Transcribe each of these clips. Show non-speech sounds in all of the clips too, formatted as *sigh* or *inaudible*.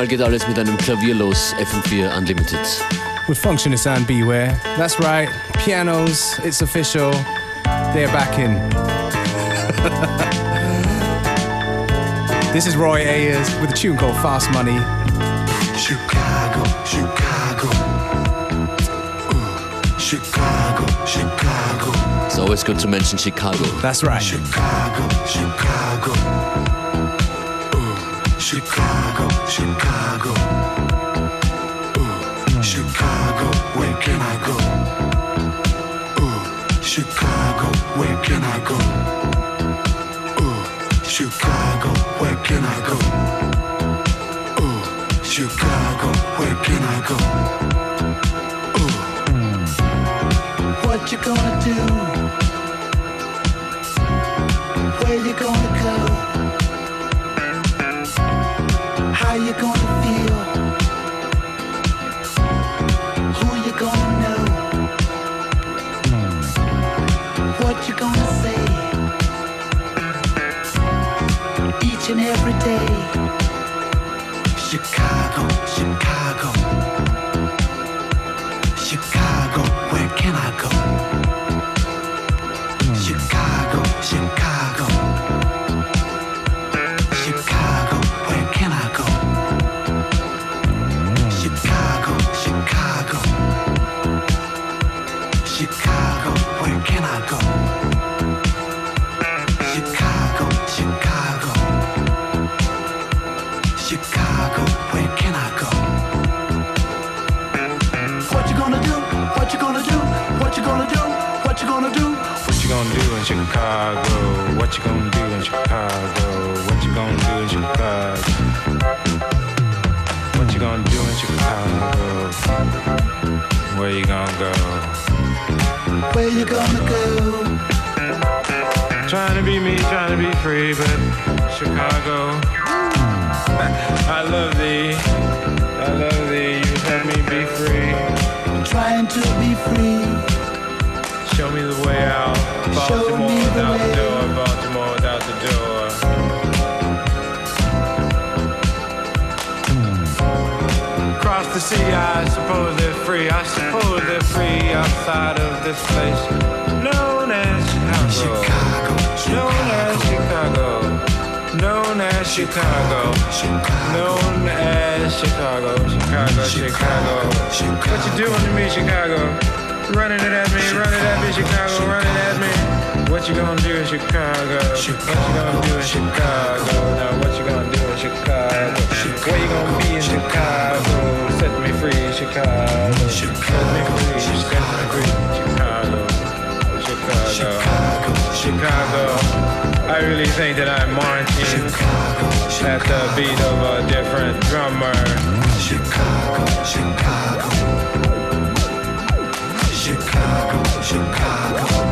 Wieder mal geht alles mit einem Klavier los. FM4 Unlimited. With Functionist and Beware. That's right. Pianos, it's official. They're back in. *laughs* this is Roy Ayers with a tune called Fast Money. Chicago, Chicago. Chicago, Chicago. It's always good to mention Chicago. That's right. Chicago, Chicago. Chicago, Chicago. Uh, Chicago, where can I go? Uh, Chicago, where can I go? Uh, Chicago, where can I go? Uh, Chicago, where can I go? Uh, what you gonna do? Where you gonna go? This place known as Chicago. Chicago, Known as Chicago. Known as Chicago. Known as Chicago. Chicago, Chicago. What you doing to me, Chicago? Running it at me, running at me, Chicago, running at me. What you gonna do in Chicago? What you gonna do in Chicago? Now what you gonna do in Chicago? Where you gonna be in Chicago? Set me free, Chicago. Set me free, set me free, Chicago. Chicago. I really think that I'm marching at the beat of a different drummer. Chicago, Chicago. Chicago, Chicago. Chicago,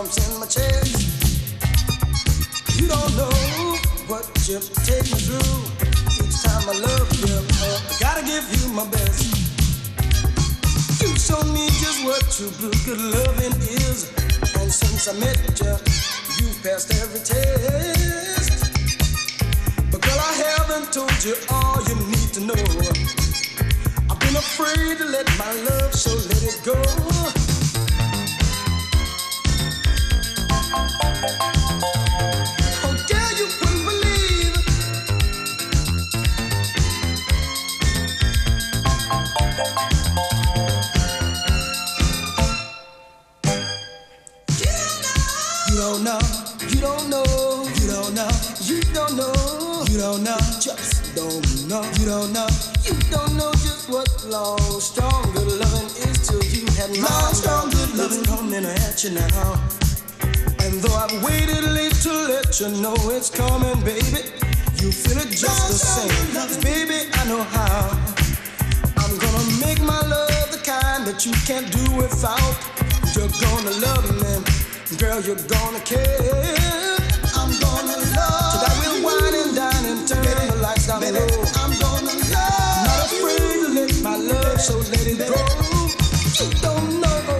thumps in my chest. You don't know what you take me through. Each time I love you, I gotta give you my best. You show me just what true blue good loving is. And since I met you, you've passed every test. But girl, I haven't told you all you need to know. I've been afraid to let my love, so let it go. You wouldn't. You don't know, you don't know, you don't know, you don't know, you don't know, just don't know, you don't know, you don't know just what long, strong good loving is till you had long, strong good loving coming at you now. And though I've waited late to let you know it's coming, baby, you feel it just the same. baby, I know how. I'm gonna make my love the kind that you can't do without. You're gonna love me, girl, you're gonna care. I'm gonna love. Tonight we'll wine and dine and turn the lights down low. I'm gonna love. Not afraid to let my love, so let it go. You don't know,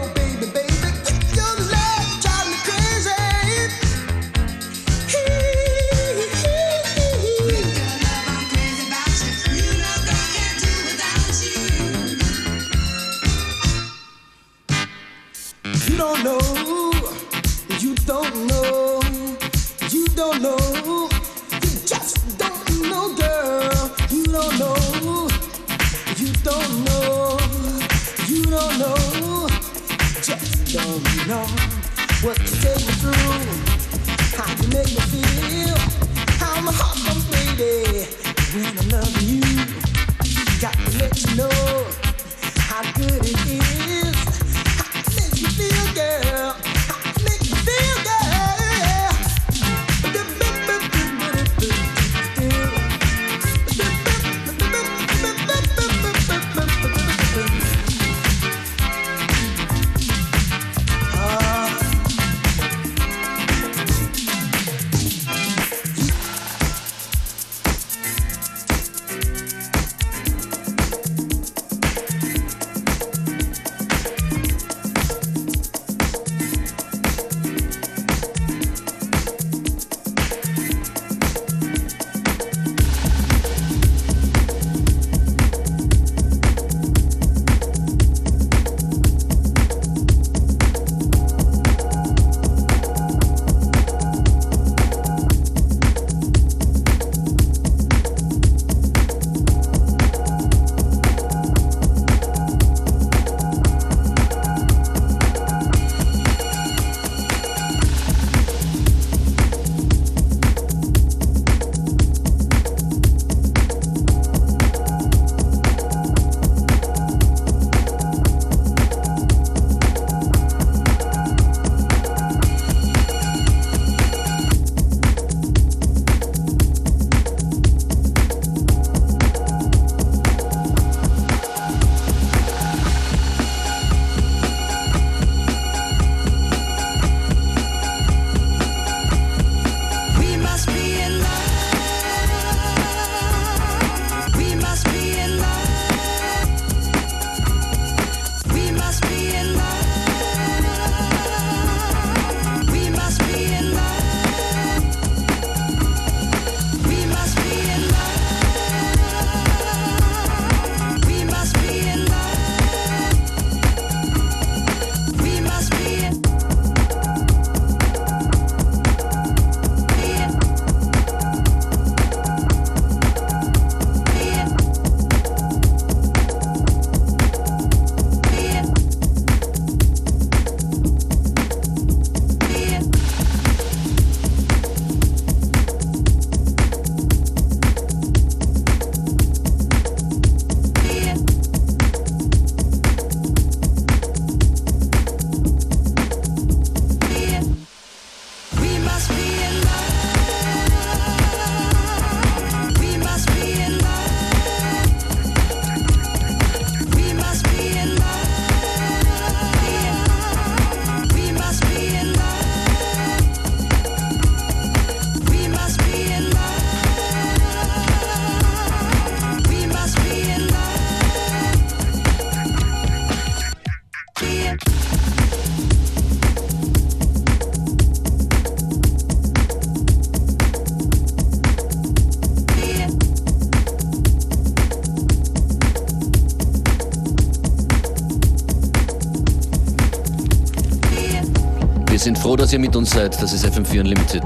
froh, dass ihr mit uns seid. Das ist FM4 Unlimited.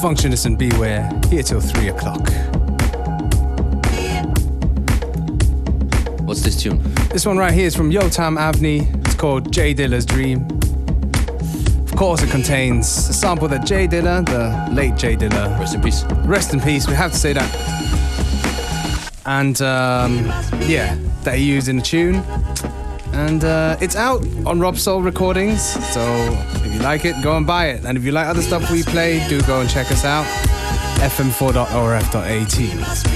Functionist and Beware, here till 3 o'clock. What's this tune? This one right here is from Yotam Avni. It's called Jay Dilla's Dream. Of course, it contains a sample that Jay Dilla, the late Jay Dilla, Rest in peace. rest in peace, we have to say that. And um, yeah, that he used in the tune. And uh, it's out on Robsoul Recordings. So you like it, go and buy it. And if you like other stuff we play, do go and check us out. fm4.orf.at.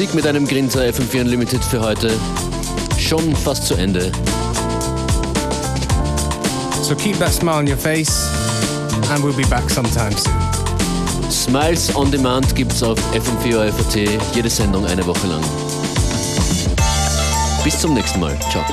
Musik mit einem Grinser FM4 Unlimited für heute. Schon fast zu Ende. So keep that smile on your face, and we'll be back sometime soon. Smiles on Demand gibt's auf FM4 FAT, jede Sendung eine Woche lang. Bis zum nächsten Mal. Ciao.